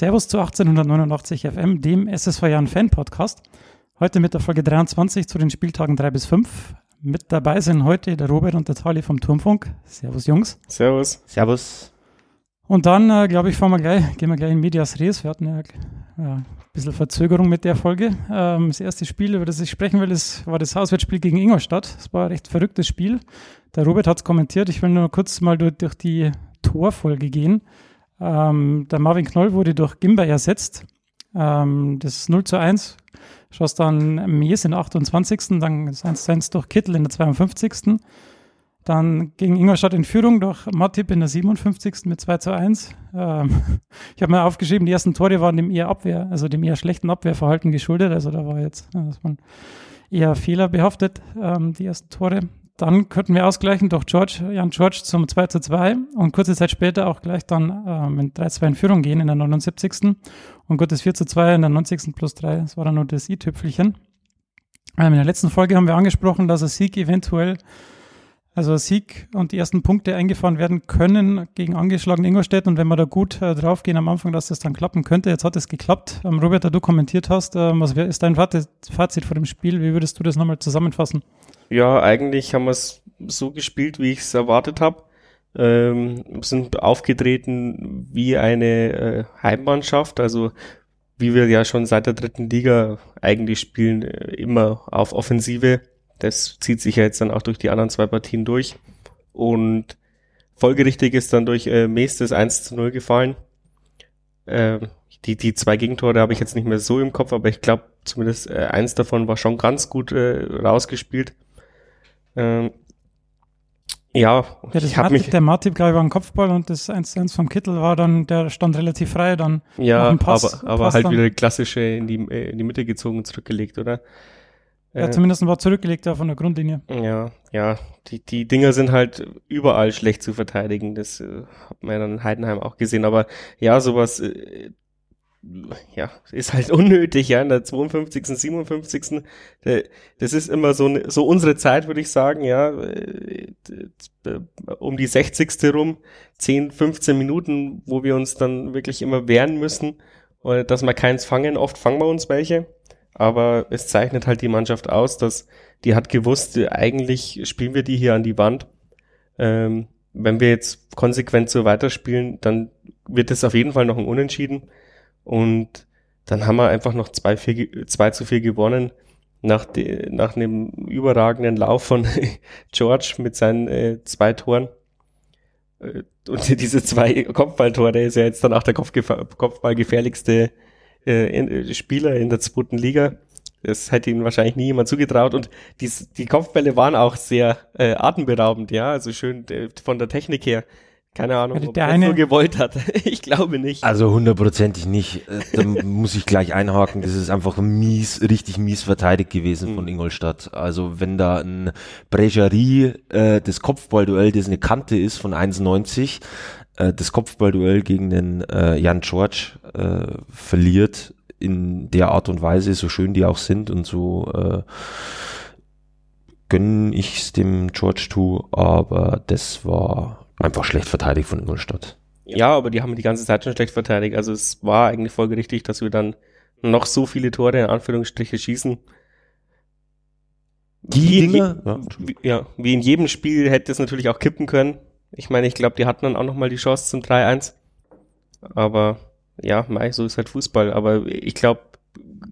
Servus zu 1889 FM, dem SSV Jahren Fan Podcast. Heute mit der Folge 23 zu den Spieltagen 3 bis 5. Mit dabei sind heute der Robert und der Tali vom Turmfunk. Servus Jungs. Servus. Servus. Und dann, äh, glaube ich, fahren wir gleich, gehen wir gleich in Medias Res. Wir hatten ja, ja ein bisschen Verzögerung mit der Folge. Ähm, das erste Spiel, über das ich sprechen will, ist, war das Auswärtsspiel gegen Ingolstadt. Das war ein recht verrücktes Spiel. Der Robert hat es kommentiert. Ich will nur kurz mal durch, durch die Torfolge gehen. Ähm, der Marvin Knoll wurde durch Gimba ersetzt. Ähm, das 0 zu 1 schoss dann Mies in der 28. Dann das 1 zu 1 durch Kittel in der 52. Dann ging Ingolstadt in Führung durch Matip in der 57. mit 2 zu 1. Ähm, ich habe mir aufgeschrieben, die ersten Tore waren dem eher Abwehr, also dem eher schlechten Abwehrverhalten geschuldet. Also da war jetzt, das waren eher fehlerbehaftet, ähm, die ersten Tore. Dann könnten wir ausgleichen durch George, Jan George zum 2 zu 2 und kurze Zeit später auch gleich dann äh, mit 3-2 in Führung gehen in der 79. Und gut, das 4 zu 2 in der 90. plus 3, das war dann nur das i-Tüpfelchen. Ähm, in der letzten Folge haben wir angesprochen, dass ein Sieg eventuell, also Sieg und die ersten Punkte eingefahren werden können gegen angeschlagen Ingolstadt und wenn wir da gut äh, draufgehen am Anfang, dass das dann klappen könnte. Jetzt hat es geklappt. Ähm, Robert, da du kommentiert hast, äh, was wär, ist dein Fazit vor dem Spiel? Wie würdest du das nochmal zusammenfassen? Ja, eigentlich haben wir es so gespielt, wie ich es erwartet habe. Ähm, sind aufgetreten wie eine äh, Heimmannschaft, also wie wir ja schon seit der dritten Liga eigentlich spielen, äh, immer auf Offensive. Das zieht sich ja jetzt dann auch durch die anderen zwei Partien durch. Und folgerichtig ist dann durch äh, Mees das 1 zu 0 gefallen. Äh, die, die zwei Gegentore habe ich jetzt nicht mehr so im Kopf, aber ich glaube, zumindest äh, eins davon war schon ganz gut äh, rausgespielt. Ähm, ja, ja ich habe mich der Martin glaube ich war ein Kopfball und das 1-1 vom Kittel war dann der stand relativ frei dann ja Pass, aber, aber Pass halt dann. wieder klassische in die in die Mitte gezogen zurückgelegt oder ja äh, zumindest war zurückgelegt da von der Grundlinie ja ja die die Dinger sind halt überall schlecht zu verteidigen das äh, hat man ja dann in Heidenheim auch gesehen aber ja sowas äh, ja, ist halt unnötig, ja, in der 52., 57. Das ist immer so, so unsere Zeit, würde ich sagen, ja, äh, um die 60. rum, 10, 15 Minuten, wo wir uns dann wirklich immer wehren müssen, dass wir keins fangen, oft fangen wir uns welche, aber es zeichnet halt die Mannschaft aus, dass die hat gewusst, eigentlich spielen wir die hier an die Wand, ähm, wenn wir jetzt konsequent so weiterspielen, dann wird es auf jeden Fall noch ein Unentschieden, und dann haben wir einfach noch zwei, vier, zwei zu vier gewonnen nach, de, nach einem überragenden Lauf von George mit seinen äh, zwei Toren. Äh, und diese zwei Kopfballtore, der ist ja jetzt dann auch der Kopfballgefährlichste äh, in, Spieler in der zweiten Liga. Das hätte ihnen wahrscheinlich nie jemand zugetraut. Und die, die Kopfbälle waren auch sehr äh, atemberaubend, ja, also schön äh, von der Technik her. Keine Ahnung, ob der er so gewollt hat. ich glaube nicht. Also hundertprozentig nicht. Äh, da muss ich gleich einhaken. Das ist einfach mies, richtig mies verteidigt gewesen mhm. von Ingolstadt. Also wenn da ein Bregerie, äh, das Kopfballduell, das eine Kante ist von 1,90, äh, das Kopfballduell gegen den äh, Jan George äh, verliert in der Art und Weise, so schön die auch sind und so äh, gönn ich's dem George to, aber das war einfach schlecht verteidigt von Ingolstadt. Ja, aber die haben die ganze Zeit schon schlecht verteidigt. Also es war eigentlich folgerichtig, dass wir dann noch so viele Tore in Anführungsstriche schießen. Die wie, Dinge? Wie, ja, wie in jedem Spiel hätte es natürlich auch kippen können. Ich meine, ich glaube, die hatten dann auch nochmal die Chance zum 3-1. Aber ja, mei, so ist halt Fußball. Aber ich glaube,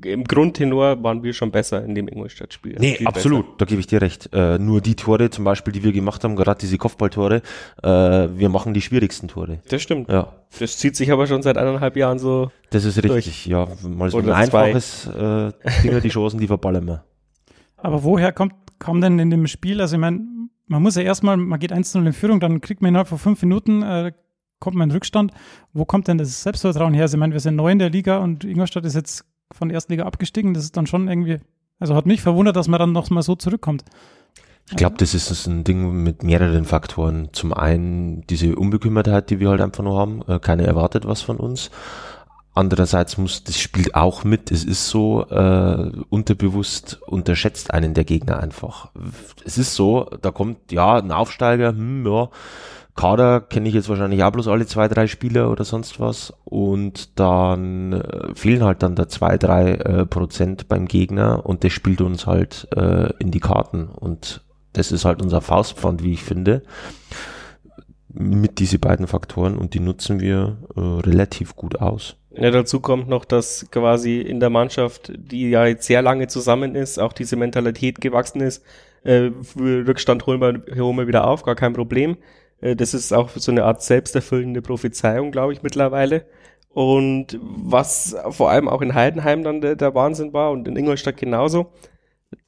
im Grundtenor waren wir schon besser in dem Ingolstadt-Spiel. Nee, absolut, besser. da gebe ich dir recht. Äh, nur die Tore zum Beispiel, die wir gemacht haben, gerade diese Kopfballtore, äh, wir machen die schwierigsten Tore. Das stimmt. Ja. Das zieht sich aber schon seit eineinhalb Jahren so. Das ist richtig, durch. ja. Mal so Oder ein einfaches äh, Dinger, die Chancen, die verballen wir. Aber woher kommt, kommt denn in dem Spiel, also ich meine, man muss ja erstmal, man geht 1-0 in Führung, dann kriegt man innerhalb von fünf Minuten äh, kommt man in Rückstand. Wo kommt denn das Selbstvertrauen her? Also ich meine, wir sind neu in der Liga und Ingolstadt ist jetzt von der ersten Liga abgestiegen. Das ist dann schon irgendwie, also hat mich verwundert, dass man dann noch mal so zurückkommt. Ich glaube, das ist ein Ding mit mehreren Faktoren. Zum einen diese Unbekümmertheit, die wir halt einfach nur haben. Äh, keiner erwartet was von uns. Andererseits muss das spielt auch mit. Es ist so äh, unterbewusst unterschätzt einen der Gegner einfach. Es ist so, da kommt ja ein Aufsteiger, hm, ja, Kader kenne ich jetzt wahrscheinlich auch bloß alle zwei, drei Spieler oder sonst was. Und dann äh, fehlen halt dann da zwei, drei äh, Prozent beim Gegner und das spielt uns halt äh, in die Karten. Und das ist halt unser Faustpfand, wie ich finde mit diese beiden Faktoren und die nutzen wir äh, relativ gut aus. Ja, dazu kommt noch, dass quasi in der Mannschaft, die ja jetzt sehr lange zusammen ist, auch diese Mentalität gewachsen ist. Äh, Rückstand holen wir, holen wir wieder auf, gar kein Problem. Äh, das ist auch so eine Art selbsterfüllende Prophezeiung, glaube ich, mittlerweile. Und was vor allem auch in Heidenheim dann der, der Wahnsinn war und in Ingolstadt genauso,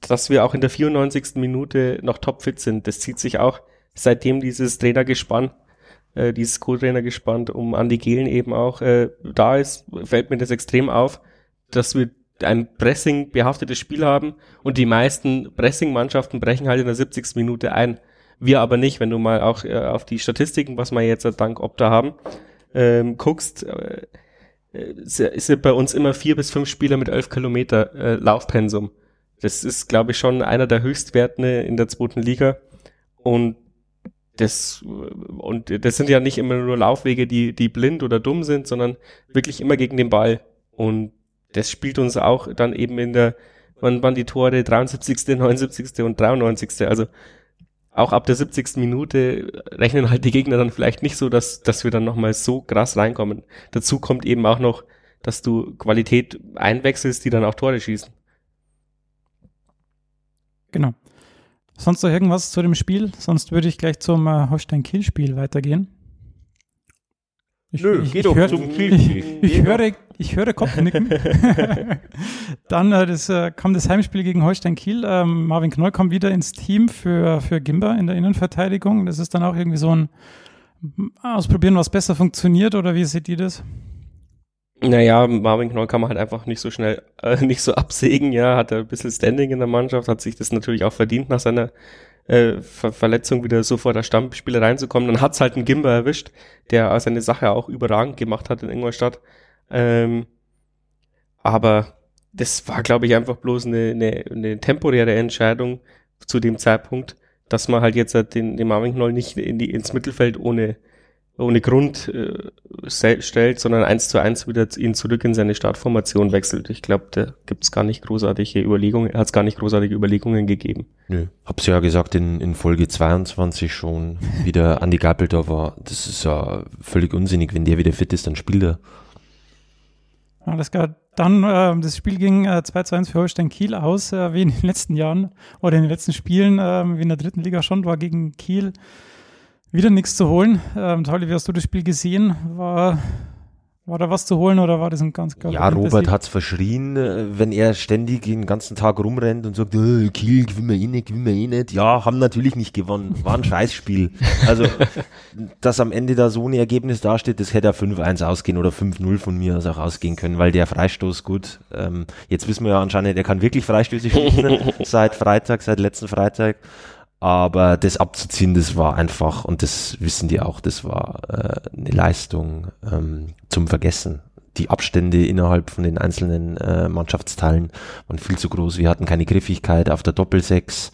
dass wir auch in der 94. Minute noch topfit sind. Das zieht sich auch seitdem dieses Trainergespann, äh, dieses Co-Trainergespann um Andi Gehlen eben auch äh, da ist, fällt mir das extrem auf, dass wir ein Pressing behaftetes Spiel haben und die meisten Pressing-Mannschaften brechen halt in der 70. Minute ein. Wir aber nicht, wenn du mal auch äh, auf die Statistiken, was wir jetzt dank Opta haben, ähm, guckst, äh, sind bei uns immer vier bis fünf Spieler mit elf Kilometer äh, Laufpensum. Das ist, glaube ich, schon einer der Höchstwerten in der zweiten Liga. Und das, und das sind ja nicht immer nur Laufwege, die, die blind oder dumm sind, sondern wirklich immer gegen den Ball. Und das spielt uns auch dann eben in der, wann waren die Tore 73., 79. und 93. Also auch ab der 70. Minute rechnen halt die Gegner dann vielleicht nicht so, dass, dass wir dann nochmal so krass reinkommen. Dazu kommt eben auch noch, dass du Qualität einwechselst, die dann auch Tore schießen. Genau. Sonst noch irgendwas zu dem Spiel? Sonst würde ich gleich zum äh, Holstein-Kiel-Spiel weitergehen. Ich, Nö, ich, geh ich doch hör, zum Ich, ich, höre, ich höre Kopfnicken. Dann äh, das, äh, kam das Heimspiel gegen Holstein-Kiel. Ähm, Marvin Knoll kommt wieder ins Team für, für Gimba in der Innenverteidigung. Das ist dann auch irgendwie so ein Ausprobieren, was besser funktioniert, oder wie seht ihr das? Naja, Marvin Knoll kann man halt einfach nicht so schnell, äh, nicht so absägen, ja, hat er ein bisschen Standing in der Mannschaft, hat sich das natürlich auch verdient, nach seiner äh, Ver Verletzung wieder so vor der Stammspieler reinzukommen. Dann hat's halt einen Gimber erwischt, der seine Sache auch überragend gemacht hat in Ingolstadt. Ähm, aber das war, glaube ich, einfach bloß eine, eine, eine temporäre Entscheidung zu dem Zeitpunkt, dass man halt jetzt den, den Marvin Knoll nicht in die, ins Mittelfeld ohne ohne Grund äh, stellt, sondern eins zu eins wieder ihn zurück in seine Startformation wechselt. Ich glaube, da gibt's gar nicht großartige Überlegungen, er hat gar nicht großartige Überlegungen gegeben. Nö, hab's ja gesagt in, in Folge 22 schon, wie der Andi war. Das ist ja völlig unsinnig, wenn der wieder fit ist, dann spielt er. Alles klar. Dann, äh, das Spiel ging äh, 2 zu 1 für Holstein Kiel aus, äh, wie in den letzten Jahren oder in den letzten Spielen, äh, wie in der dritten Liga schon, war gegen Kiel wieder nichts zu holen. Ähm, Tali, wie hast du das Spiel gesehen? War, war da was zu holen oder war das ein ganz klar? Ja, Robert hat's verschrien, äh, wenn er ständig den ganzen Tag rumrennt und sagt, oh, Kiel gewinnen wir eh nicht, gewinnen wir eh nicht. Ja, haben natürlich nicht gewonnen. War ein Scheißspiel. Also, dass am Ende da so ein Ergebnis dasteht, das hätte er 5-1 ausgehen oder 5-0 von mir aus auch ausgehen können, weil der Freistoß gut. Ähm, jetzt wissen wir ja anscheinend, er kann wirklich Freistöße schießen seit Freitag, seit letzten Freitag. Aber das abzuziehen, das war einfach, und das wissen die auch, das war äh, eine Leistung ähm, zum Vergessen. Die Abstände innerhalb von den einzelnen äh, Mannschaftsteilen waren viel zu groß. Wir hatten keine Griffigkeit auf der Doppelsechs.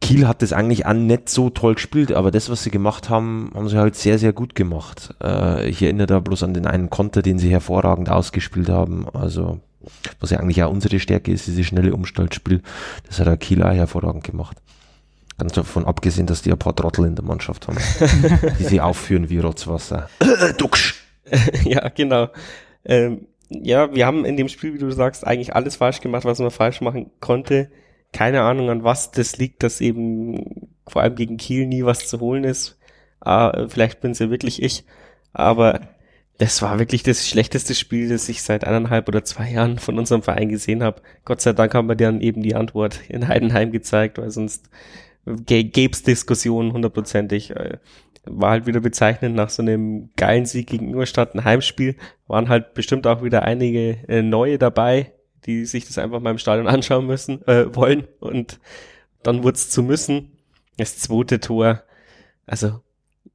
Kiel hat das eigentlich auch nicht so toll gespielt, aber das, was sie gemacht haben, haben sie halt sehr, sehr gut gemacht. Äh, ich erinnere da bloß an den einen Konter, den sie hervorragend ausgespielt haben. Also was ja eigentlich auch unsere Stärke ist, diese schnelle Umstaltspiel. Das hat der Kiel auch hervorragend gemacht. Ganz davon abgesehen, dass die ein paar Trottel in der Mannschaft haben, die sie aufführen wie Rotzwasser. Duxch. ja, genau. Ähm, ja, wir haben in dem Spiel, wie du sagst, eigentlich alles falsch gemacht, was man falsch machen konnte. Keine Ahnung, an was das liegt, dass eben vor allem gegen Kiel nie was zu holen ist. Ah, vielleicht bin es ja wirklich ich. Aber das war wirklich das schlechteste Spiel, das ich seit eineinhalb oder zwei Jahren von unserem Verein gesehen habe. Gott sei Dank haben wir dann eben die Antwort in Heidenheim gezeigt, weil sonst gäbe es Diskussionen hundertprozentig. Äh, war halt wieder bezeichnend nach so einem geilen Sieg gegen Ingolstadt, ein Heimspiel. Waren halt bestimmt auch wieder einige äh, neue dabei, die sich das einfach mal im Stadion anschauen müssen, äh, wollen. Und dann wurde es zu müssen. Das zweite Tor, also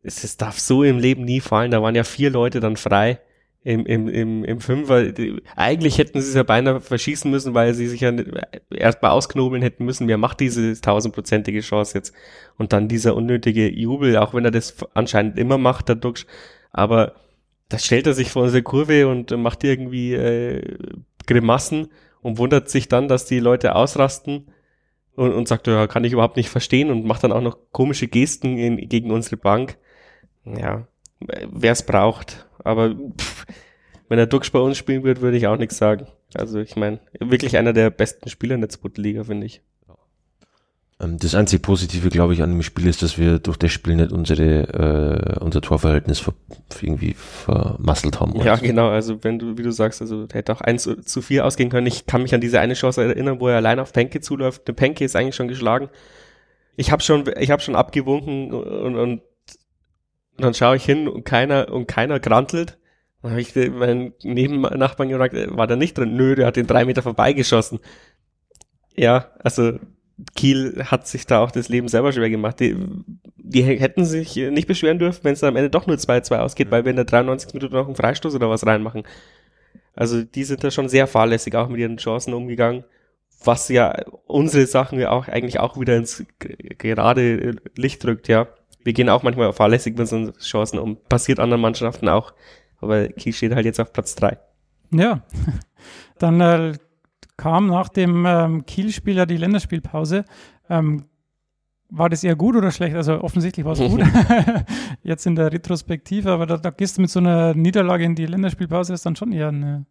es, es darf so im Leben nie fallen. Da waren ja vier Leute dann frei. im, im, im, im Fünfer. Eigentlich hätten sie es ja beinahe verschießen müssen, weil sie sich ja erst mal ausknobeln hätten müssen. Wer macht diese tausendprozentige Chance jetzt? Und dann dieser unnötige Jubel, auch wenn er das anscheinend immer macht, der Duxch. Aber da stellt er sich vor unsere Kurve und macht irgendwie äh, Grimassen und wundert sich dann, dass die Leute ausrasten und, und sagt, ja, kann ich überhaupt nicht verstehen und macht dann auch noch komische Gesten in, gegen unsere Bank. Ja, wer es braucht. Aber pff, wenn er Dux bei uns spielen wird, würde ich auch nichts sagen. Also ich meine, wirklich einer der besten Spieler in der zweiten Liga, finde ich. Ähm, das einzige Positive, glaube ich, an dem Spiel ist, dass wir durch das Spiel nicht unsere, äh, unser Torverhältnis ver irgendwie vermasselt haben. Ja, genau. Also wenn du, wie du sagst, also hätte auch eins zu vier ausgehen können. Ich kann mich an diese eine Chance erinnern, wo er allein auf Penke zuläuft. Der Penke ist eigentlich schon geschlagen. Ich habe schon, ich habe schon abgewunken und, und und dann schaue ich hin und keiner, und keiner grantelt. Dann habe ich meinen Nebennachbarn gefragt, äh, war der nicht drin? Nö, der hat den drei Meter vorbeigeschossen. Ja, also Kiel hat sich da auch das Leben selber schwer gemacht. Die, die hätten sich nicht beschweren dürfen, wenn es am Ende doch nur 2-2 ausgeht, weil wir in der 93 Minute noch einen Freistoß oder was reinmachen. Also die sind da schon sehr fahrlässig auch mit ihren Chancen umgegangen, was ja unsere Sachen ja auch eigentlich auch wieder ins gerade Licht drückt, ja wir gehen auch manchmal fahrlässig mit unseren Chancen um. Passiert anderen Mannschaften auch. Aber Kiel steht halt jetzt auf Platz drei. Ja, dann äh, kam nach dem ähm, Kiel-Spiel ja die Länderspielpause. Ähm, war das eher gut oder schlecht? Also offensichtlich war es gut. Jetzt in der Retrospektive, aber da, da, gehst du mit so einer Niederlage in die Länderspielpause, ist dann schon eher eine.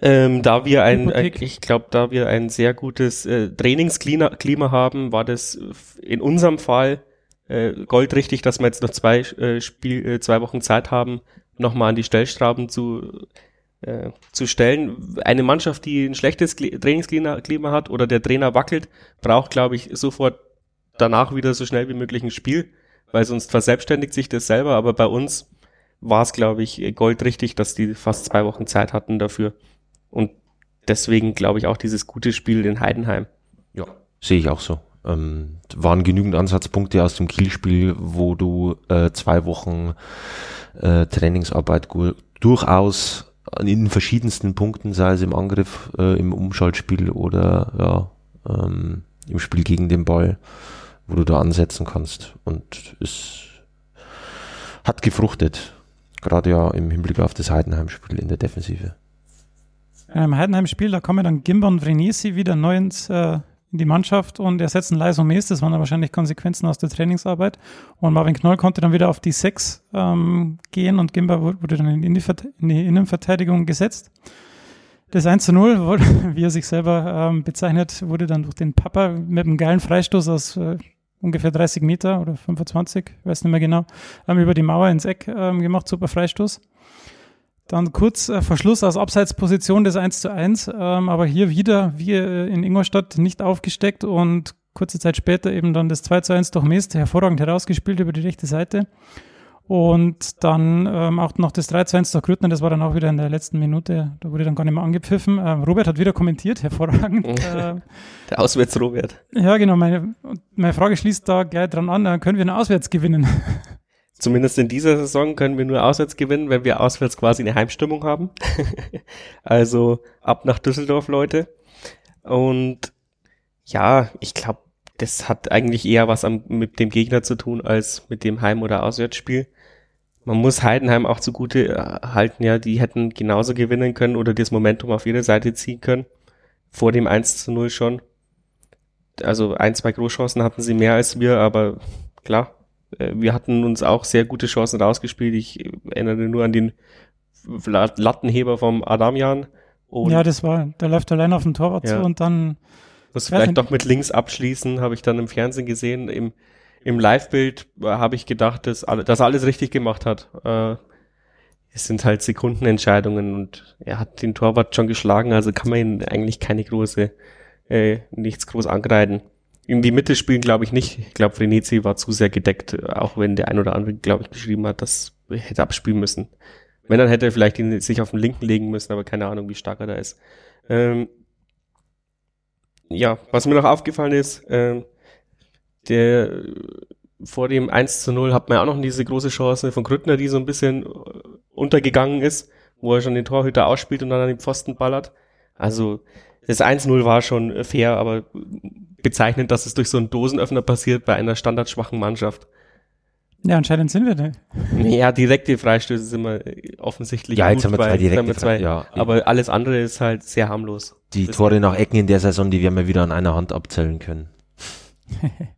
Ähm, da wir ein, ein ich glaube, da wir ein sehr gutes äh, Trainingsklima haben, war das in unserem Fall äh, goldrichtig, dass wir jetzt noch zwei äh, Spiel, äh, zwei Wochen Zeit haben, nochmal an die Stellstrauben zu äh, zu stellen. Eine Mannschaft, die ein schlechtes Trainingsklima hat oder der Trainer wackelt, braucht, glaube ich, sofort danach wieder so schnell wie möglich ein Spiel, weil sonst verselbstständigt sich das selber. Aber bei uns war es, glaube ich, goldrichtig, dass die fast zwei Wochen Zeit hatten dafür. Und deswegen glaube ich auch dieses gute Spiel in Heidenheim. Ja, sehe ich auch so. Ähm, waren genügend Ansatzpunkte aus dem Kielspiel, wo du äh, zwei Wochen äh, Trainingsarbeit durchaus in den verschiedensten Punkten, sei es im Angriff, äh, im Umschaltspiel oder ja, ähm, im Spiel gegen den Ball, wo du da ansetzen kannst. Und es hat gefruchtet. Gerade ja im Hinblick auf das Heidenheim-Spiel in der Defensive. Im Heidenheim-Spiel, da kommen dann Gimber und Vrenesi wieder neu ins, äh, in die Mannschaft und ersetzen Leis Mees. Das waren dann wahrscheinlich Konsequenzen aus der Trainingsarbeit. Und Marvin Knoll konnte dann wieder auf die Sechs ähm, gehen und Gimba wurde dann in die, in die Innenverteidigung gesetzt. Das 1 zu 0, wie er sich selber ähm, bezeichnet, wurde dann durch den Papa mit einem geilen Freistoß aus äh, ungefähr 30 Meter oder 25, weiß nicht mehr genau, ähm, über die Mauer ins Eck ähm, gemacht, super Freistoß. Dann kurz äh, Verschluss aus Abseitsposition des 1 zu 1, ähm, aber hier wieder, wie äh, in Ingolstadt, nicht aufgesteckt und kurze Zeit später eben dann das 2 zu 1 durch Mist, hervorragend herausgespielt über die rechte Seite. Und dann ähm, auch noch das 3 zu 1 durch Grüttner, das war dann auch wieder in der letzten Minute, da wurde dann gar nicht mehr angepfiffen. Ähm, Robert hat wieder kommentiert, hervorragend. äh, der Auswärts-Robert. Ja, genau, meine, meine Frage schließt da gleich dran an, äh, können wir eine Auswärts gewinnen? Zumindest in dieser Saison können wir nur auswärts gewinnen, wenn wir auswärts quasi eine Heimstimmung haben. also ab nach Düsseldorf, Leute. Und ja, ich glaube, das hat eigentlich eher was am, mit dem Gegner zu tun als mit dem Heim- oder Auswärtsspiel. Man muss Heidenheim auch zugute äh, halten, ja, die hätten genauso gewinnen können oder das Momentum auf ihre Seite ziehen können. Vor dem 1 zu 0 schon. Also ein, zwei Großchancen hatten sie mehr als wir, aber klar, wir hatten uns auch sehr gute Chancen rausgespielt. Ich erinnere nur an den Lattenheber vom Adamian. ja, das war, der läuft allein auf dem Torwart ja. zu und dann. Muss vielleicht doch mit links abschließen, habe ich dann im Fernsehen gesehen. Im, im Live-Bild äh, habe ich gedacht, dass, dass er alles richtig gemacht hat. Äh, es sind halt Sekundenentscheidungen und er hat den Torwart schon geschlagen, also kann man ihn eigentlich keine große, äh, nichts groß angreifen in die Mitte spielen glaube ich nicht. Ich glaube, Renezi war zu sehr gedeckt, auch wenn der ein oder andere, glaube ich, geschrieben hat, dass er hätte abspielen müssen. Wenn, dann hätte er vielleicht ihn sich auf den linken legen müssen, aber keine Ahnung, wie stark er da ist. Ähm, ja, was mir noch aufgefallen ist, ähm, der vor dem 1 zu 0 hat man ja auch noch diese große Chance von Grüttner, die so ein bisschen untergegangen ist, wo er schon den Torhüter ausspielt und dann an den Pfosten ballert. Also das 1-0 war schon fair, aber bezeichnend, dass es durch so einen Dosenöffner passiert bei einer standardschwachen Mannschaft. Ja, anscheinend sind wir da. Ja, direkte Freistöße sind wir offensichtlich Ja, jetzt haben wir zwei direkte zwei, ja. Aber alles andere ist halt sehr harmlos. Die Das- Tore nach Ecken in der Saison, die werden wir wieder an einer Hand abzählen können.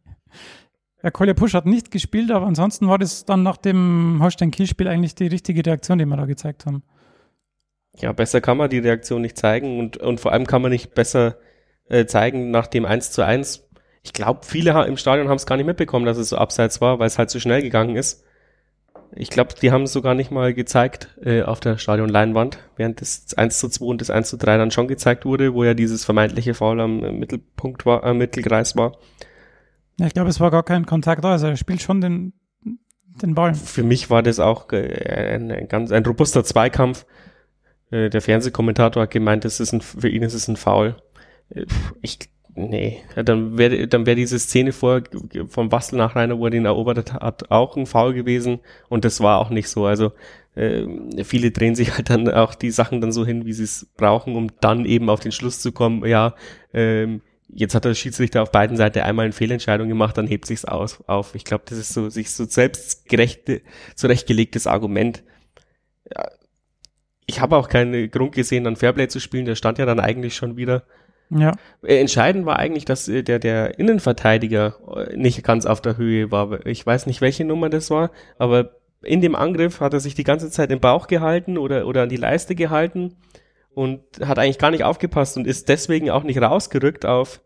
Ja, Kolja Pusch hat nicht gespielt, aber ansonsten war das dann nach dem Holstein-Kiel-Spiel eigentlich die richtige Reaktion, die wir da gezeigt haben. Ja, besser kann man die Reaktion nicht zeigen und, und vor allem kann man nicht besser äh, zeigen nach dem 1 zu 1. Ich glaube, viele im Stadion haben es gar nicht mitbekommen, dass es so abseits war, weil es halt so schnell gegangen ist. Ich glaube, die haben es sogar nicht mal gezeigt äh, auf der Stadionleinwand, während das 1 zu 2 und das 1 zu 3 dann schon gezeigt wurde, wo ja dieses vermeintliche Foul am äh, Mittelpunkt war, am Mittelkreis war. Ja, ich glaube, es war gar kein Kontakt da. Also er spielt schon den, den Ball. Für mich war das auch äh, ein, ein ganz ein robuster Zweikampf. Äh, Der Fernsehkommentator hat gemeint, das ist ein, für ihn ist es ein Foul. Äh, Ich, nee, dann wäre dann wäre diese Szene vor vom Bastel nach Rainer, wo er den erobert hat, auch ein Foul gewesen und das war auch nicht so. Also äh, viele drehen sich halt dann auch die Sachen dann so hin, wie sie es brauchen, um dann eben auf den Schluss zu kommen, ja, ähm, jetzt hat der Schiedsrichter auf beiden Seiten einmal eine Fehlentscheidung gemacht, dann hebt sich's aus, auf. Ich glaube, das ist so sich so selbstgerechte, zurechtgelegtes Argument. Ja, ich habe auch keinen Grund gesehen, dann Fairplay zu spielen. Der stand ja dann eigentlich schon wieder. Ja, Äh, Entscheidend war eigentlich, dass äh, der, der Innenverteidiger äh, nicht ganz auf der Höhe war. Ich weiß nicht, welche Nummer das war, aber in dem Angriff hat er sich die ganze Zeit im Bauch gehalten oder, oder an die Leiste gehalten und hat eigentlich gar nicht aufgepasst und ist deswegen auch nicht rausgerückt auf,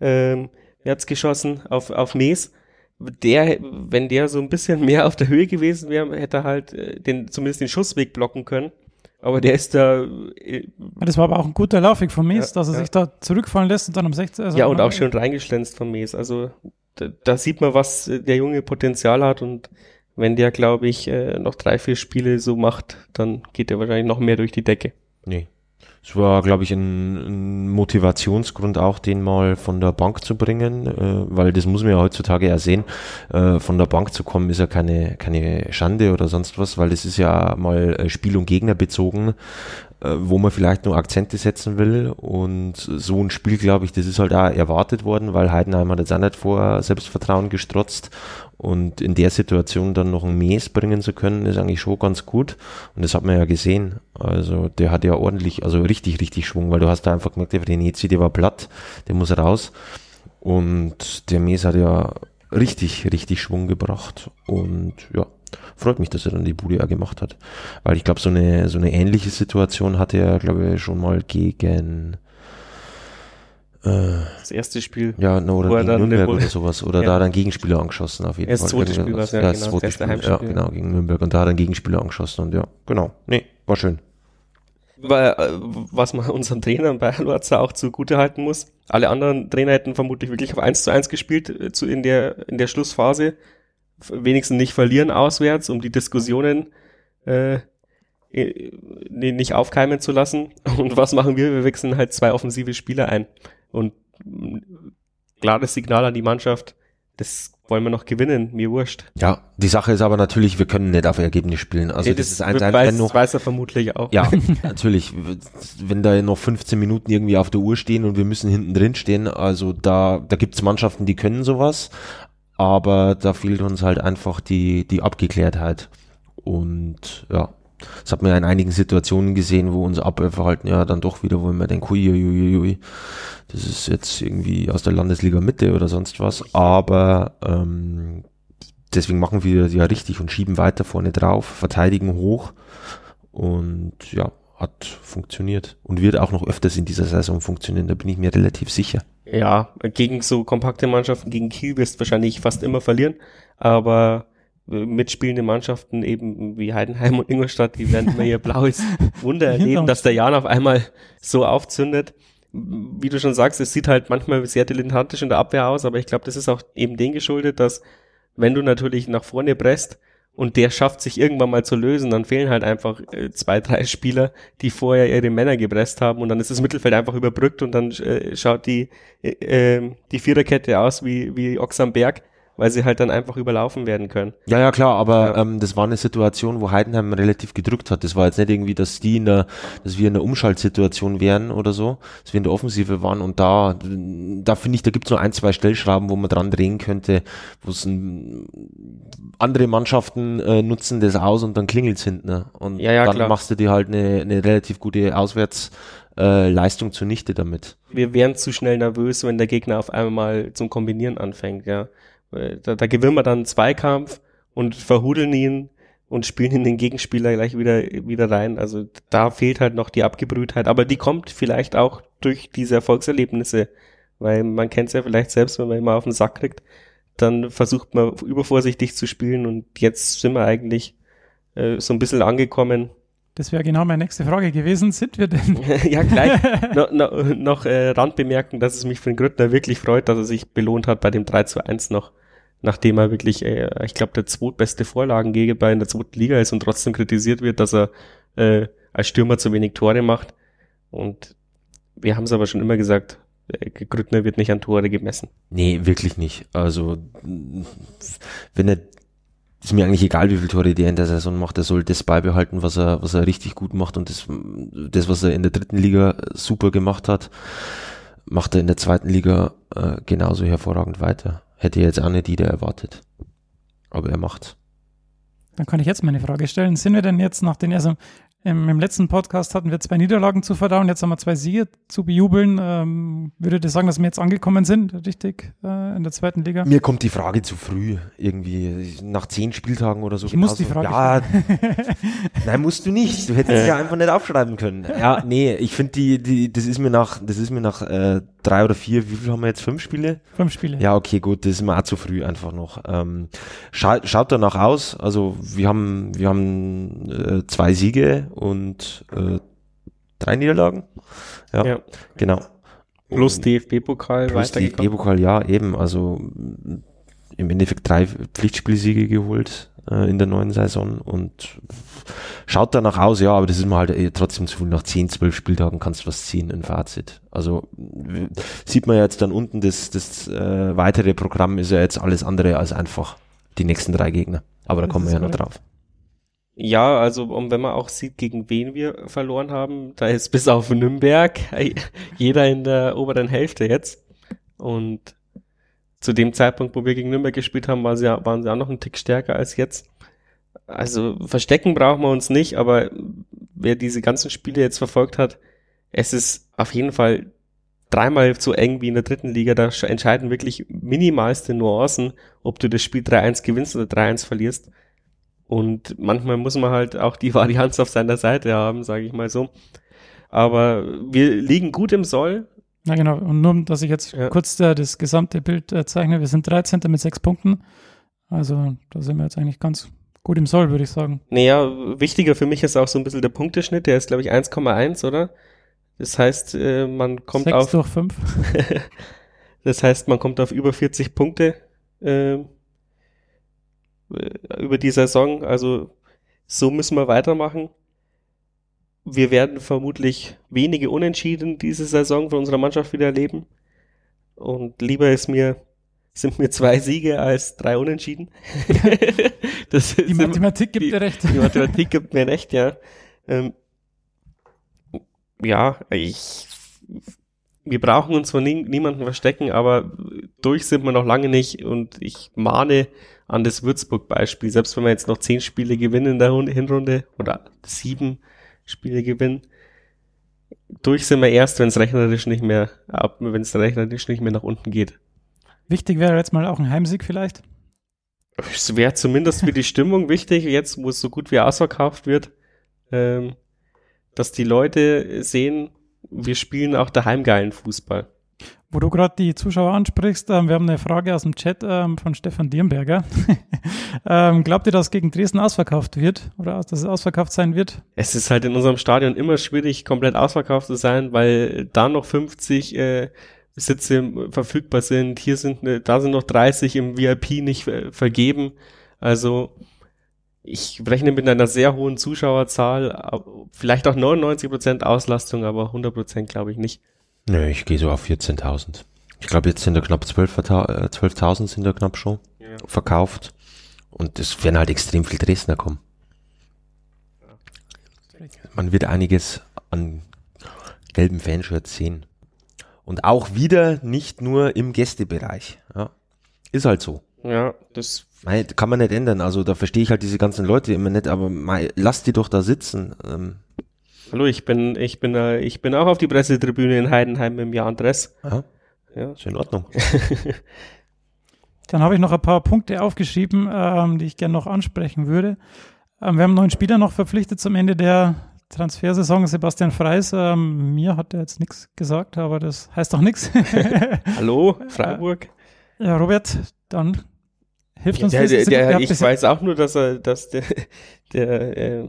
ähm, wer hat's geschossen, auf, auf Mees. Der, wenn der so ein bisschen mehr auf der Höhe gewesen wäre, hätte er halt äh, den, zumindest den Schussweg blocken können. Aber der ist da äh, Ja, das war aber auch ein guter Laufweg von Mies, Ja, dass er ja. sich da zurückfallen lässt und dann um 16. Also ja, und auch schön reingeschlänzt von Mees. Also da, da sieht man, was äh, der Junge Potenzial hat und wenn der, glaube ich, äh, noch drei, vier Spiele so macht, dann geht er wahrscheinlich noch mehr durch die Decke. Nee. Es war, glaube ich, ein, ein Motivationsgrund auch, den mal von der Bank zu bringen, äh, weil das muss man ja heutzutage ja sehen. Äh, von der Bank zu kommen ist ja keine, keine Schande oder sonst was, weil das ist ja mal äh, Spiel- und Gegner bezogen, äh, wo man vielleicht nur Akzente setzen will. Und so ein Spiel, glaube ich, das ist halt auch erwartet worden, weil Heidenheim hat jetzt auch nicht vor Selbstvertrauen gestrotzt. Und in der Situation dann noch ein Mes bringen zu können, ist eigentlich schon ganz gut. Und das hat man ja gesehen. Also der hat ja ordentlich, also richtig, richtig Schwung, weil du hast da einfach gemerkt, der Venezi, der war platt, der muss raus. Und der Mes hat ja richtig, richtig Schwung gebracht. Und ja, freut mich, dass er dann die Bude ja gemacht hat. Weil ich glaube, so eine, so eine ähnliche Situation hatte er, glaube ich, schon mal gegen, äh, Das erste Spiel. ja, no, oder er gegen dann Nürnberg oder sowas. Oder Ja. da hat er einen Gegenspieler angeschossen, auf jeden das Fall. zweite Irgendwas- Spiel war's ja, ja, genau, das zweite das Spiel, ja, genau, gegen Nürnberg. Und da hat er einen Gegenspieler angeschossen und ja, genau. Nee, war schön. Weil, äh, was man unseren Trainern bei Halvarza auch zugute halten muss. Alle anderen Trainer hätten vermutlich wirklich auf 1 zu 1 gespielt äh, zu, in, der, in der Schlussphase. Wenigstens nicht verlieren auswärts, um die Diskussionen äh, nicht aufkeimen zu lassen. Und was machen wir? Wir wechseln halt zwei offensive Spieler ein. Und klares Signal an die Mannschaft, das wollen wir noch gewinnen, mir wurscht. Ja, die Sache ist aber natürlich, wir können nicht auf Ergebnis spielen. Also Nee, das, ist ein, ein, weiß, wenn noch, das weiß er vermutlich auch. Ja, natürlich. Wenn da noch 15 Minuten irgendwie auf der Uhr stehen und wir müssen hinten drin stehen, also da, da gibt's Mannschaften, die können sowas, aber da fehlt uns halt einfach die, die Abgeklärtheit. Und ja, das hat man ja in einigen Situationen gesehen, wo unser Abwehrverhalten ja dann doch wieder, wo man denkt, hui, hui, hui, das ist jetzt irgendwie aus der Landesliga Mitte oder sonst was, aber ähm, deswegen machen wir ja richtig und schieben weiter vorne drauf, verteidigen hoch und ja, hat funktioniert und wird auch noch öfters in dieser Saison funktionieren, da bin ich mir relativ sicher. Ja, gegen so kompakte Mannschaften, gegen Kiel wirst du wahrscheinlich fast immer verlieren, aber mitspielende Mannschaften eben wie Heidenheim und Ingolstadt, die werden immer ihr blaues Wunder erleben, dass der Jan auf einmal so aufzündet. Wie du schon sagst, es sieht halt manchmal sehr dilettantisch in der Abwehr aus, aber ich glaube, das ist auch eben den geschuldet, dass wenn du natürlich nach vorne presst und der schafft sich irgendwann mal zu lösen, dann fehlen halt einfach äh, zwei, drei Spieler, die vorher ihre Männer gepresst haben und dann ist das Mittelfeld einfach überbrückt und dann äh, schaut die, äh, ähm, die Viererkette aus wie, wie Ochs am Berg weil sie halt dann einfach überlaufen werden können. Ja, ja, klar, aber ja. Ähm, das war eine Situation, wo Heidenheim relativ gedrückt hat. Das war jetzt nicht irgendwie, dass die in der, dass wir in der Umschaltsituation wären oder so, dass wir in der Offensive waren und da, da finde ich, da gibt es nur ein, zwei Stellschrauben, wo man dran drehen könnte, wo es andere Mannschaften äh, nutzen das aus und dann klingelt's hinten. Ne? Und ja, ja, dann klar. machst du dir halt eine, eine relativ gute Auswärts- äh, Leistung zunichte damit. Wir wären zu schnell nervös, wenn der Gegner auf einmal zum Kombinieren anfängt, ja. Da, da gewinnen wir dann einen Zweikampf und verhudeln ihn und spielen in den Gegenspieler gleich wieder, wieder rein. Also da fehlt halt noch die Abgebrühtheit, aber die kommt vielleicht auch durch diese Erfolgserlebnisse, weil man kennt es ja vielleicht selbst, wenn man immer auf den Sack kriegt, dann versucht man übervorsichtig zu spielen und jetzt sind wir eigentlich äh, so ein bisschen angekommen. Das wäre genau meine nächste Frage gewesen. Sind wir denn? ja, gleich no, no, noch äh, Randbemerken, dass es mich für den Grüttner wirklich freut, dass er sich belohnt hat bei dem 3 zu 1 noch nachdem er wirklich, äh, ich glaube, der zweitbeste Vorlagengeber in der zweiten Liga ist und trotzdem kritisiert wird, dass er äh, als Stürmer zu wenig Tore macht. Und wir haben es aber schon immer gesagt, äh, Grüttner wird nicht an Tore gemessen. Nee, wirklich nicht. Also, wenn er, ist mir eigentlich egal, wie viele Tore der in der Saison macht, er soll das beibehalten, was er, was er richtig gut macht und das, das was er in der dritten Liga super gemacht hat, macht er in der zweiten Liga äh, genauso hervorragend weiter. Hätte jetzt auch nicht jeder erwartet. Aber er macht's. Dann kann ich jetzt meine Frage stellen. Sind wir denn jetzt nach den, also im, Im, letzten Podcast hatten wir zwei Niederlagen zu verdauen, jetzt haben wir zwei Siege zu bejubeln. Ähm, würdet ihr sagen, dass wir jetzt angekommen sind, richtig, äh, in der zweiten Liga? Mir kommt die Frage zu früh, irgendwie nach zehn Spieltagen oder so. Ich muss die Frage Ja, nein, musst du nicht. Du hättest ja einfach nicht aufschreiben können. Ja, nee, ich finde die, die, das ist mir nach, das ist mir nach äh, drei oder vier, wie viel haben wir jetzt? Fünf Spiele? Fünf Spiele. Ja, okay, gut, das ist mir auch zu früh einfach noch. Ähm, schaut, schaut danach aus. Also wir haben, wir haben äh, zwei Siege und äh, drei Niederlagen. Ja, ja. genau. Plus DFB-Pokal Plus DFB-Pokal, ja, eben. Also im Endeffekt drei Pflichtspielsiege geholt äh, in der neuen Saison und schaut danach aus, ja, aber das ist mir halt eh trotzdem zu viel. Nach 10, 12 Spieltagen kannst du was ziehen, ein Fazit. Also sieht man jetzt dann unten, das, das äh, weitere Programm ist ja jetzt alles andere als einfach die nächsten drei Gegner. Aber da kommen wir ja noch drauf. Ja, also und wenn man auch sieht, gegen wen wir verloren haben, da ist bis auf Nürnberg jeder in der oberen Hälfte jetzt. Und zu dem Zeitpunkt, wo wir gegen Nürnberg gespielt haben, waren sie, waren sie auch noch einen Tick stärker als jetzt. Also verstecken brauchen wir uns nicht, aber wer diese ganzen Spiele jetzt verfolgt hat, es ist auf jeden Fall dreimal so eng wie in der dritten Liga. Da entscheiden wirklich minimalste Nuancen, ob du das Spiel 3-1 gewinnst oder 3-1 verlierst. Und manchmal muss man halt auch die Varianz auf seiner Seite haben, sage ich mal so. Aber wir liegen gut im Soll. Na genau, und nur, dass ich jetzt ja. kurz äh, das gesamte Bild äh, zeichne, wir sind 13. mit sechs Punkten. Also da sind wir jetzt eigentlich ganz gut im Soll, würde ich sagen. Naja, wichtiger für mich ist auch so ein bisschen der Punkteschnitt, der ist glaube ich 1,1, oder? Das heißt, äh, man kommt 6 auf... durch 5. das heißt, man kommt auf über 40 Punkte. Äh, über die Saison. Also so müssen wir weitermachen. Wir werden vermutlich wenige Unentschieden diese Saison von unserer Mannschaft wieder erleben. Und lieber ist mir, sind mir zwei Siege als drei Unentschieden. das die Mathematik gibt die, dir recht. Die Mathematik gibt mir recht, ja. Ähm, ja, ich, wir brauchen uns von nie, niemandem verstecken, aber durch sind wir noch lange nicht und ich mahne an das Würzburg-Beispiel. Selbst wenn wir jetzt noch zehn Spiele gewinnen in der Hinrunde oder sieben Spiele gewinnen, durch sind wir erst, wenn es rechnerisch nicht mehr, wenn es rechnerisch nicht mehr nach unten geht. Wichtig wäre jetzt mal auch ein Heimsieg vielleicht. Es wäre zumindest für die Stimmung wichtig, jetzt wo es so gut wie ausverkauft wird, ähm, dass die Leute sehen, wir spielen auch daheim geilen Fußball. Wo du gerade die Zuschauer ansprichst, ähm, wir haben eine Frage aus dem Chat ähm, von Stefan Dirnberger. ähm, glaubt ihr, dass gegen Dresden ausverkauft wird oder dass es ausverkauft sein wird? Es ist halt in unserem Stadion immer schwierig, komplett ausverkauft zu sein, weil da noch 50 äh, Sitze verfügbar sind. Hier sind, äh, da sind noch 30 im VIP nicht äh, vergeben. Also ich rechne mit einer sehr hohen Zuschauerzahl, vielleicht auch 99% Auslastung, aber 100% glaube ich nicht. Nö, ich gehe so auf 14.000. Ich glaube, jetzt sind da knapp 12.000 12 sind da knapp schon. ja. verkauft. Und es werden halt extrem viel Dresdner kommen. Man wird einiges an gelben Fanshirts sehen. Und auch wieder nicht nur im Gästebereich. Ja. Ist halt so. Ja, das Mei, kann man nicht ändern. Also da verstehe ich halt diese ganzen Leute immer nicht, aber mei, lass die doch da sitzen. Ähm. Hallo, ich bin, ich bin, äh, ich bin auch auf die Pressetribüne in Heidenheim im Jahr Andres. Ja, ja. ist in Ordnung. Dann habe ich noch ein paar Punkte aufgeschrieben, ähm, die ich gerne noch ansprechen würde. Ähm, wir haben einen neuen Spieler noch verpflichtet zum Ende der Transfersaison, Sebastian Freis. Ähm, mir hat er jetzt nichts gesagt, aber das heißt doch nichts. Hallo, Freiburg. Äh, ja, Robert, dann hilft uns der, der, der, Ich weiß auch nur, dass er, dass der, der äh,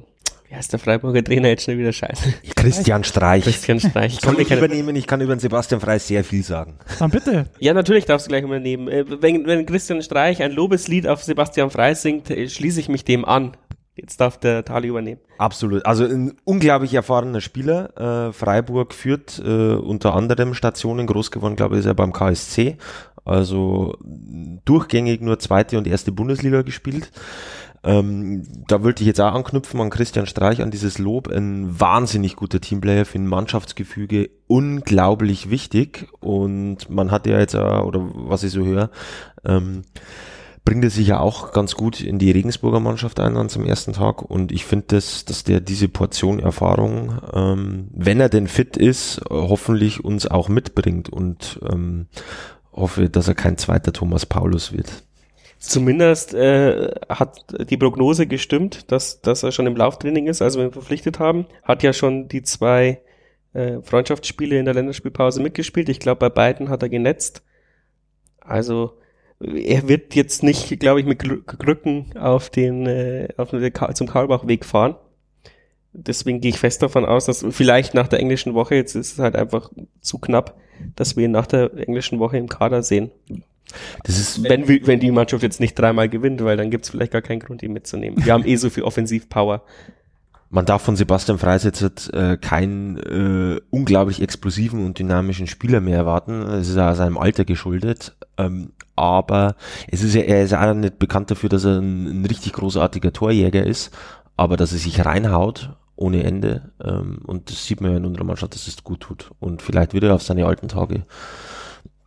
wie heißt der Freiburger Trainer jetzt schon wieder scheiße? Christian Streich. Christian Streich. Ich kann mich übernehmen, ich kann über den Sebastian Freis sehr viel sagen. Dann bitte. Ja, natürlich darfst du gleich übernehmen. Äh, wenn, wenn Christian Streich ein Lobeslied auf Sebastian Freis singt, äh, schließe ich mich dem an. Jetzt darf der Tali übernehmen. Absolut. Also ein unglaublich erfahrener Spieler. Äh, Freiburg führt äh, unter anderem Stationen. Groß geworden, glaube ich, ist er beim KSC. Also durchgängig nur zweite und erste Bundesliga gespielt. Ähm, da wollte ich jetzt auch anknüpfen an Christian Streich, an dieses Lob. Ein wahnsinnig guter Teamplayer für ein Mannschaftsgefüge, unglaublich wichtig. Und man hat ja jetzt, auch, oder was ich so höre, ähm, bringt er sich ja auch ganz gut in die Regensburger Mannschaft ein an zum ersten Tag und ich finde das, dass der diese Portion Erfahrung, ähm, wenn er denn fit ist, hoffentlich uns auch mitbringt und ähm, hoffe, dass er kein zweiter Thomas Paulus wird. Zumindest äh, hat die Prognose gestimmt, dass, dass er schon im Lauftraining ist, also wir ihn verpflichtet haben. Hat ja schon die zwei äh, Freundschaftsspiele in der Länderspielpause mitgespielt. Ich glaube, bei beiden hat er genetzt. Also er wird jetzt nicht, glaube ich, mit Krücken auf den, äh, auf den zum Karlbachweg fahren. Deswegen gehe ich fest davon aus, dass vielleicht nach der englischen Woche, jetzt ist es halt einfach zu knapp, dass wir ihn nach der englischen Woche im Kader sehen. Das ist, wenn, wenn die Mannschaft jetzt nicht dreimal gewinnt, weil dann gibt es vielleicht gar keinen Grund, ihn mitzunehmen. Wir haben eh so viel Offensivpower. Man darf von Sebastian Freisetz äh, keinen äh, unglaublich explosiven und dynamischen Spieler mehr erwarten. Es ist ja seinem Alter geschuldet. Ähm, aber es ist ja, er ist ja auch nicht bekannt dafür, dass er ein, ein richtig großartiger Torjäger ist, aber dass er sich reinhaut ohne Ende. Ähm, und das sieht man ja in unserer Mannschaft, dass es gut tut. Und vielleicht wieder auf seine alten Tage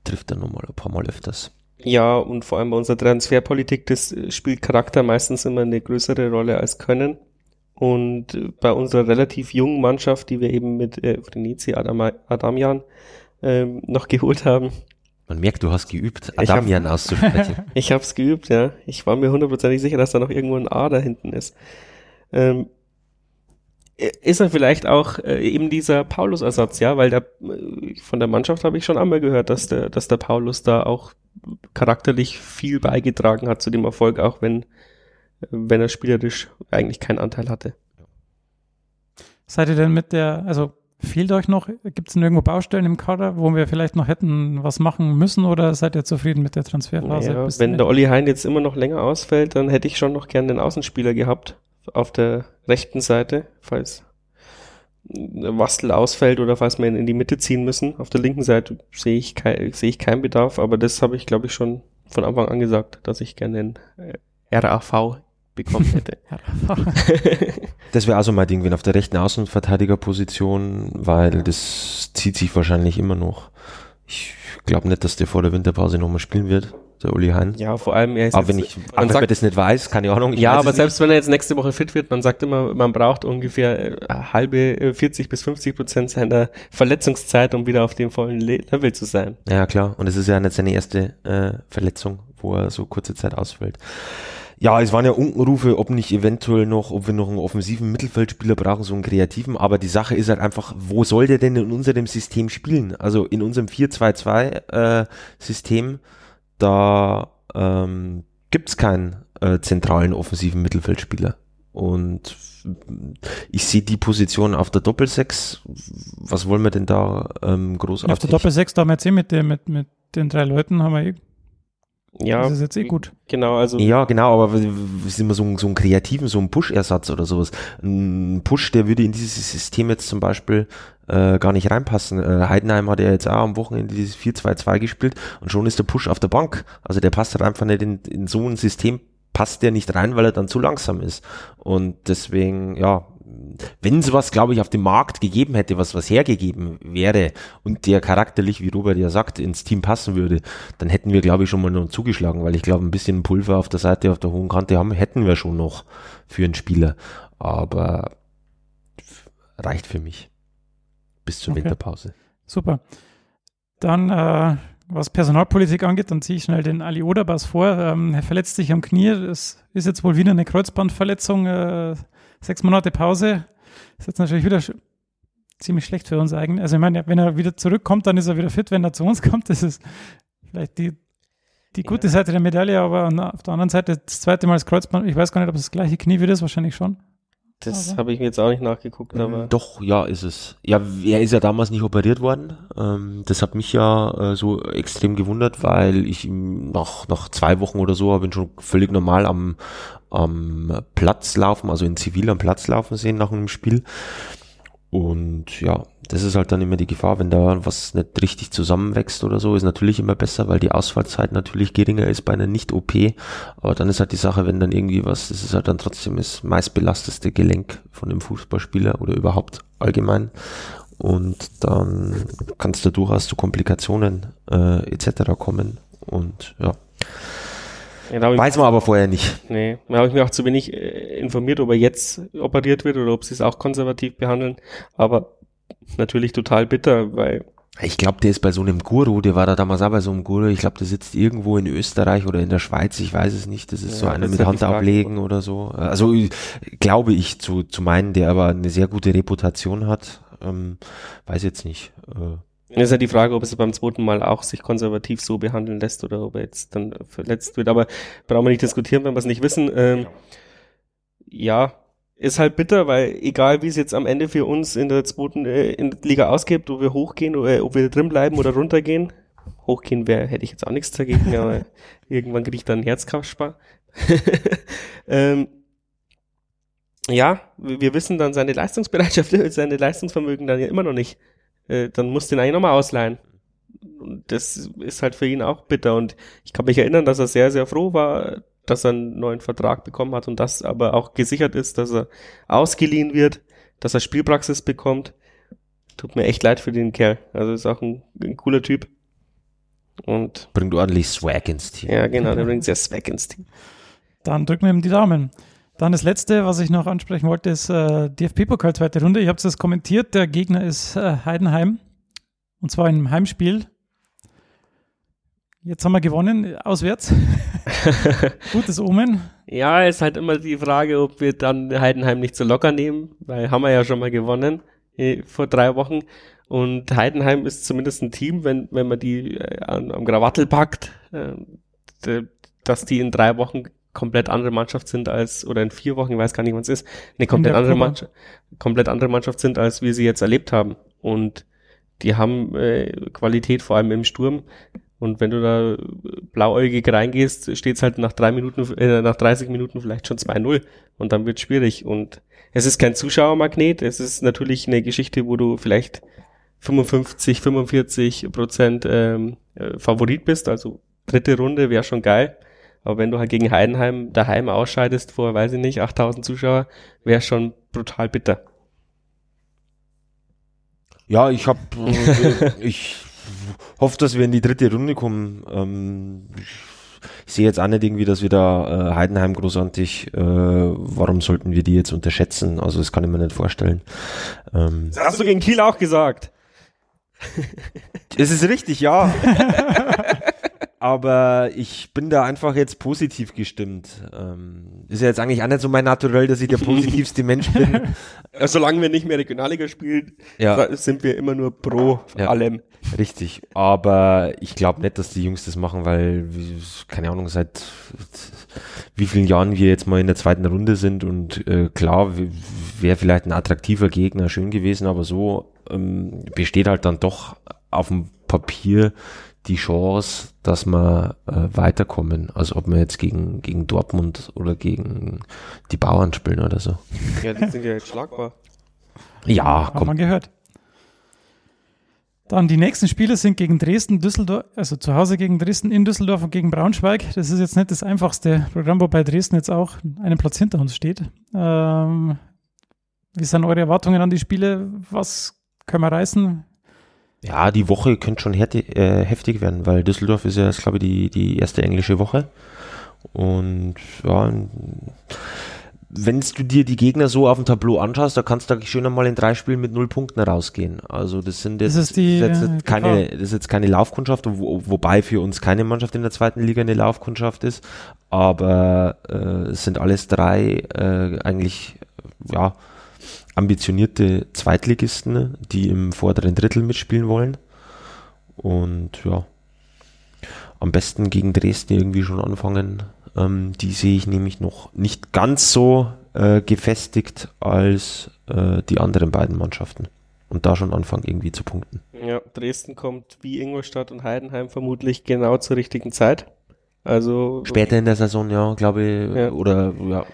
trifft er nochmal ein paar Mal öfters. Ja, und vor allem bei unserer Transferpolitik, das spielt Charakter meistens immer eine größere Rolle als Können. Und bei unserer relativ jungen Mannschaft, die wir eben mit äh, Adam, Adamian ähm, noch geholt haben. Man merkt, du hast geübt, Adamian hab, auszusprechen. ich habe es geübt, ja. Ich war mir hundertprozentig sicher, dass da noch irgendwo ein A da hinten ist. Ähm, ist er vielleicht auch äh, eben dieser Paulus-Ersatz, ja, weil der, äh, von der Mannschaft habe ich schon einmal gehört, dass der, dass der Paulus da auch charakterlich viel beigetragen hat zu dem Erfolg, auch wenn wenn er spielerisch eigentlich keinen Anteil hatte. Seid ihr denn mit der, also fehlt euch noch, gibt es denn irgendwo Baustellen im Kader, wo wir vielleicht noch hätten was machen müssen oder seid ihr zufrieden mit der Transferphase? Ja, wenn der Olli Hein jetzt immer noch länger ausfällt, dann hätte ich schon noch gerne den Außenspieler gehabt auf der rechten Seite, falls Wastel ausfällt oder falls wir ihn in die Mitte ziehen müssen. Auf der linken Seite sehe ich, kein, sehe ich keinen Bedarf, aber das habe ich, glaube ich, schon von Anfang an gesagt, dass ich gerne einen äh, RAV bekommen hätte. das wäre also mein Ding, wenn auf der rechten Außenverteidigerposition, weil das zieht sich wahrscheinlich immer noch. Ich glaube nicht, dass der vor der Winterpause nochmal spielen wird, der Uli Hein. Ja, vor allem er ist Aber wenn ich man sagt, das nicht weiß, keine Ahnung. ja, aber selbst wenn er jetzt nächste Woche fit wird, man sagt immer, man braucht ungefähr äh, halbe 40 äh, bis 50 Prozent seiner Verletzungszeit, um wieder auf dem vollen Level zu sein. Ja, klar. Und es ist ja nicht seine erste äh, Verletzung, wo er so kurze Zeit ausfällt. Ja, es waren ja Unkenrufe, ob nicht eventuell noch, ob wir noch einen offensiven Mittelfeldspieler brauchen, so einen kreativen. Aber die Sache ist halt einfach, wo soll der denn in unserem System spielen? Also in unserem 4-2-2-System, äh, da ähm, gibt keinen äh, zentralen offensiven Mittelfeldspieler. Und ich sehe die Position auf der Doppelsechs. Was wollen wir denn da ähm, großartig? Auf der Doppelsechs, da haben wir jetzt eh mit, mit, mit den drei Leuten, haben wir eh ja, das ist jetzt eh gut. Genau, also. Ja, genau, aber wir sind wir so, ein, so einen kreativen, so ein Push-Ersatz oder sowas. Ein Push, der würde in dieses System jetzt zum Beispiel äh, gar nicht reinpassen. Äh, Heidenheim hat ja jetzt auch am Wochenende dieses 4-2-2 gespielt und schon ist der Push auf der Bank. Also der passt halt einfach nicht in, in so ein System, passt der nicht rein, weil er dann zu langsam ist. Und deswegen, ja, wenn es was, glaube ich, auf dem Markt gegeben hätte, was was hergegeben wäre und der charakterlich, wie Robert ja sagt, ins Team passen würde, dann hätten wir, glaube ich, schon mal noch zugeschlagen, weil ich glaube, ein bisschen Pulver auf der Seite, auf der hohen Kante haben, hätten wir schon noch für einen Spieler. Aber reicht für mich. Bis zur okay. Winterpause. Super. Dann, äh, was Personalpolitik angeht, dann ziehe ich schnell den Ali Oderbas vor. Ähm, er verletzt sich am Knie. Es ist jetzt wohl wieder eine Kreuzbandverletzung. Äh, sechs Monate Pause. Ist jetzt natürlich wieder ziemlich schlecht für uns eigentlich. Also ich meine, wenn er wieder zurückkommt, dann ist er wieder fit. Wenn er zu uns kommt, das ist vielleicht die, die gute ja. Seite der Medaille, aber auf der anderen Seite das zweite Mal das Kreuzband. Ich weiß gar nicht, ob es das gleiche Knie wieder ist, wahrscheinlich schon. Das habe ich mir jetzt auch nicht nachgeguckt, mhm. aber. Doch, ja, ist es. Ja, er ist ja damals nicht operiert worden. Ähm, das hat mich ja äh, so extrem gewundert, weil ich ihm nach, nach zwei Wochen oder so habe ihn schon völlig normal am, am Platz laufen, also in Zivil am Platz laufen sehen nach einem Spiel. Und ja, das ist halt dann immer die Gefahr, wenn da was nicht richtig zusammenwächst oder so, ist natürlich immer besser, weil die Ausfallzeit natürlich geringer ist bei einer Nicht-OP. Aber dann ist halt die Sache, wenn dann irgendwie was, das ist halt dann trotzdem das meistbelasteste Gelenk von dem Fußballspieler oder überhaupt allgemein. Und dann kann es da durchaus zu Komplikationen äh, etc. kommen. Und ja. Ja, Weiß man aber vorher nicht. Nee, da habe ich mir auch zu wenig äh, informiert, ob er jetzt operiert wird oder ob sie es auch konservativ behandeln. Aber natürlich total bitter, weil ich glaube, der ist bei so einem Guru, der war da damals auch bei so einem Guru, ich glaube, der sitzt irgendwo in Österreich oder in der Schweiz, ich weiß es nicht, das ist ja, so einer mit Hand ablegen oder so. Also glaube ich zu, zu meinen, der aber eine sehr gute Reputation hat, ähm, weiß jetzt nicht. Äh, das ist ja die Frage, ob es beim zweiten Mal auch sich konservativ so behandeln lässt oder ob er jetzt dann verletzt wird. Aber brauchen wir nicht diskutieren, wenn wir es nicht wissen. Ähm, ja, ist halt bitter, weil egal wie es jetzt am Ende für uns in der zweiten äh, in der Liga ausgeht, ob wir hochgehen oder ob wir drin bleiben oder runtergehen. Hochgehen wäre, hätte ich jetzt auch nichts dagegen, aber irgendwann kriege ich dann Herzkraftspar. ähm, ja, wir wissen dann seine Leistungsbereitschaft, seine Leistungsvermögen dann ja immer noch nicht. Äh, dann musst du ihn eigentlich nochmal ausleihen. Und das ist halt für ihn auch bitter. Und ich kann mich erinnern, dass er sehr, sehr froh war, dass er einen neuen Vertrag bekommen hat und das aber auch gesichert ist, dass er ausgeliehen wird, dass er Spielpraxis bekommt. Tut mir echt leid für den Kerl. Also ist auch ein, ein cooler Typ. Und bringt ordentlich Swag ins Team. Ja, genau, der bringt sehr Swag ins Team. Dann drücken wir ihm die Daumen. Dann das letzte, was ich noch ansprechen wollte, ist äh, DFB-Pokal zweite Runde. Ihr habt es kommentiert. Der Gegner ist äh, Heidenheim. Und zwar im Heimspiel. Jetzt haben wir gewonnen, auswärts. Gutes Omen. Ja, ist halt immer die Frage, ob wir dann Heidenheim nicht so locker nehmen, weil haben wir ja schon mal gewonnen eh, vor drei Wochen. Und Heidenheim ist zumindest ein Team, wenn, wenn man die äh, am, am Krawattel packt, äh, dass die in drei Wochen komplett andere Mannschaft sind als, oder in vier Wochen, ich weiß gar nicht, wann es ist, eine komplett andere Mannschaft, komplett andere Mannschaft sind, als wir sie jetzt erlebt haben. Und die haben äh, Qualität, vor allem im Sturm. Und wenn du da blauäugig reingehst, steht es halt nach drei Minuten, äh, nach 30 Minuten vielleicht schon 2-0 und dann wird schwierig. Und es ist kein Zuschauermagnet, es ist natürlich eine Geschichte, wo du vielleicht 55, 45 Prozent ähm, äh, Favorit bist, also dritte Runde wäre schon geil. Aber wenn du halt gegen Heidenheim daheim ausscheidest vor, weiß ich nicht, 8000 Zuschauer, wäre schon brutal bitter. Ja, ich habe, äh, ich hoffe, dass wir in die dritte Runde kommen. Ähm, ich sehe jetzt auch nicht irgendwie, dass wir da äh, Heidenheim großartig, äh, warum sollten wir die jetzt unterschätzen? Also das kann ich mir nicht vorstellen. Ähm, das hast du gegen Kiel auch gesagt. Es ist richtig, ja. aber ich bin da einfach jetzt positiv gestimmt. Ähm, ist ja jetzt eigentlich auch nicht so mein Naturell, dass ich der positivste Mensch bin. Solange wir nicht mehr Regionalliga spielen, ja. sind wir immer nur pro ja. allem. Richtig, aber ich glaube nicht, dass die Jungs das machen, weil, keine Ahnung, seit wie vielen Jahren wir jetzt mal in der zweiten Runde sind und äh, klar, wäre vielleicht ein attraktiver Gegner schön gewesen, aber so ähm, besteht halt dann doch auf dem Papier die Chance, dass wir äh, weiterkommen, als ob wir jetzt gegen, gegen Dortmund oder gegen die Bauern spielen oder so. Ja, die sind ja jetzt schlagbar. Ja, Haben wir gehört. Dann die nächsten Spiele sind gegen Dresden, Düsseldorf, also zu Hause gegen Dresden, in Düsseldorf und gegen Braunschweig. Das ist jetzt nicht das einfachste Programm, wobei Dresden jetzt auch einen Platz hinter uns steht. Ähm, wie sind eure Erwartungen an die Spiele? Was können wir reißen? Ja, die Woche könnte schon heftig, äh, heftig werden, weil Düsseldorf ist ja, glaube ich, die, die erste englische Woche. Und ja, wenn du dir die Gegner so auf dem Tableau anschaust, da kannst du schön einmal in drei Spielen mit null Punkten rausgehen. Also das sind jetzt, das ist die, das äh, jetzt keine, das ist jetzt keine Laufkundschaft, wo, wobei für uns keine Mannschaft in der zweiten Liga eine Laufkundschaft ist. Aber äh, es sind alles drei äh, eigentlich ja ambitionierte Zweitligisten, die im vorderen Drittel mitspielen wollen. Und ja, am besten gegen Dresden irgendwie schon anfangen. Ähm, die sehe ich nämlich noch nicht ganz so äh, gefestigt als äh, die anderen beiden Mannschaften. Und da schon anfangen irgendwie zu punkten. Ja, Dresden kommt wie Ingolstadt und Heidenheim vermutlich genau zur richtigen Zeit. Also später in der Saison, ja, glaube ich, ja. oder ja.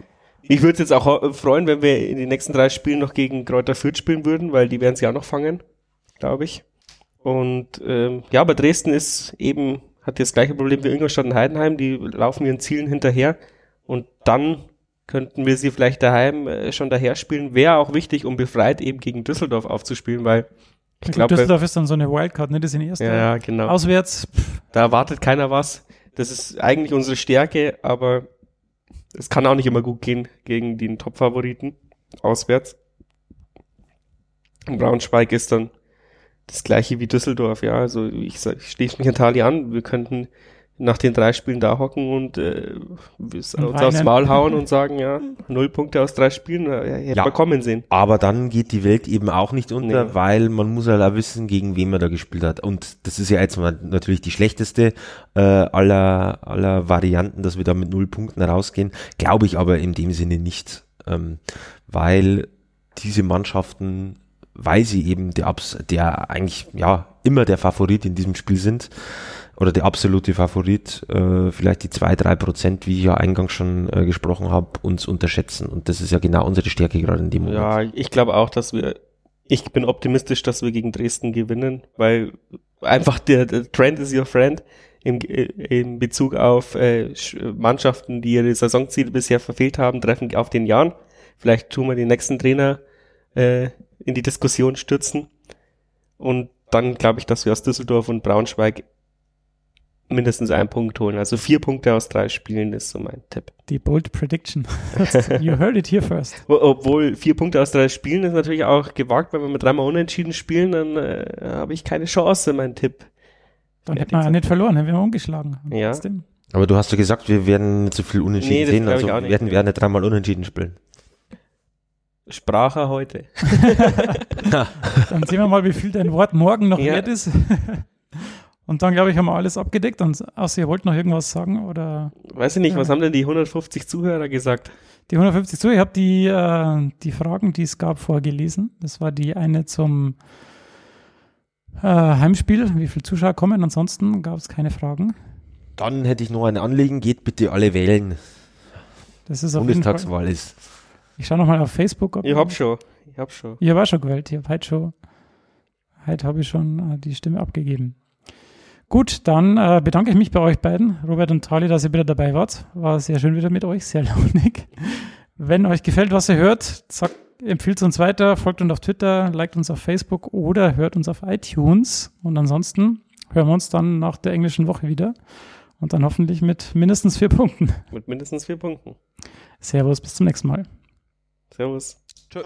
Ich würde es jetzt auch freuen, wenn wir in den nächsten drei Spielen noch gegen Kräuter Fürth spielen würden, weil die werden sie auch noch fangen, glaube ich. Und ähm, ja, aber Dresden ist eben hat das gleiche Problem wie Ingolstadt und Heidenheim, die laufen ihren Zielen hinterher und dann könnten wir sie vielleicht daheim äh, schon daher spielen. Wäre auch wichtig, um befreit eben gegen Düsseldorf aufzuspielen, weil ich glaube, Düsseldorf ist dann so eine Wildcard, ne? Das sind erste. Ja, genau. Auswärts. Pff. Da erwartet keiner was. Das ist eigentlich unsere Stärke, aber es kann auch nicht immer gut gehen gegen den Top-Favoriten auswärts. Und Braunschweig ist dann das gleiche wie Düsseldorf, ja. Also ich, ich schließe mich an Tali an. Wir könnten nach den drei Spielen da hocken und äh, uns aufs Maul hauen und sagen, ja, null Punkte aus drei Spielen, ja, hätte ja, man kommen sehen. Aber dann geht die Welt eben auch nicht unter, nee. weil man muss halt auch wissen, gegen wen man da gespielt hat. Und das ist ja jetzt mal natürlich die schlechteste äh, aller, aller Varianten, dass wir da mit null Punkten rausgehen. Glaube ich aber in dem Sinne nicht, ähm, weil diese Mannschaften weil sie eben der, der eigentlich ja immer der Favorit in diesem Spiel sind oder der absolute Favorit, äh, vielleicht die zwei drei Prozent, wie ich ja eingangs schon äh, gesprochen habe, uns unterschätzen. Und das ist ja genau unsere Stärke gerade in dem Moment. Ja, ich glaube auch, dass wir, ich bin optimistisch, dass wir gegen Dresden gewinnen, weil einfach der, der Trend is your friend im, in Bezug auf äh, Mannschaften, die ihre Saisonziele bisher verfehlt haben, treffen auf den Jahren. Vielleicht tun wir den nächsten Trainer äh, in die Diskussion stürzen. Und dann glaube ich, dass wir aus Düsseldorf und Braunschweig mindestens einen Punkt holen. Also vier Punkte aus drei Spielen ist so mein Tipp. Die bold prediction. you heard it here first. Obwohl vier Punkte aus drei Spielen ist natürlich auch gewagt, wenn wir mit dreimal unentschieden spielen, dann äh, habe ich keine Chance, mein Tipp. Dann hätten wir ja nicht verloren, hätten wir umgeschlagen. Ja. Trotzdem. Aber du hast ja gesagt, wir werden nicht so viel unentschieden nee, sehen, also werden wir nicht dreimal unentschieden spielen. Sprache heute. dann sehen wir mal, wie viel dein Wort morgen noch ja. wert ist. Und dann, glaube ich, haben wir alles abgedeckt. Und außer ihr wollt noch irgendwas sagen oder? Weiß ich nicht, ja. was haben denn die 150 Zuhörer gesagt? Die 150 Zuhörer, ich habe die, äh, die Fragen, die es gab, vorgelesen. Das war die eine zum äh, Heimspiel, wie viele Zuschauer kommen. Ansonsten gab es keine Fragen. Dann hätte ich noch ein Anliegen, geht bitte alle wählen. Das ist auf Bundestagswahl ist. Ich schaue nochmal auf Facebook. Ob ich hab schon. Ich hab schon. Ich habe auch schon gewählt. Ich habe heute schon, heute habe ich schon äh, die Stimme abgegeben. Gut, dann äh, bedanke ich mich bei euch beiden, Robert und Tali, dass ihr wieder dabei wart. War sehr schön wieder mit euch, sehr launig. Wenn euch gefällt, was ihr hört, sagt, empfiehlt uns weiter, folgt uns auf Twitter, liked uns auf Facebook oder hört uns auf iTunes. Und ansonsten hören wir uns dann nach der englischen Woche wieder. Und dann hoffentlich mit mindestens vier Punkten. Mit mindestens vier Punkten. Servus, bis zum nächsten Mal. Servus. Tschö.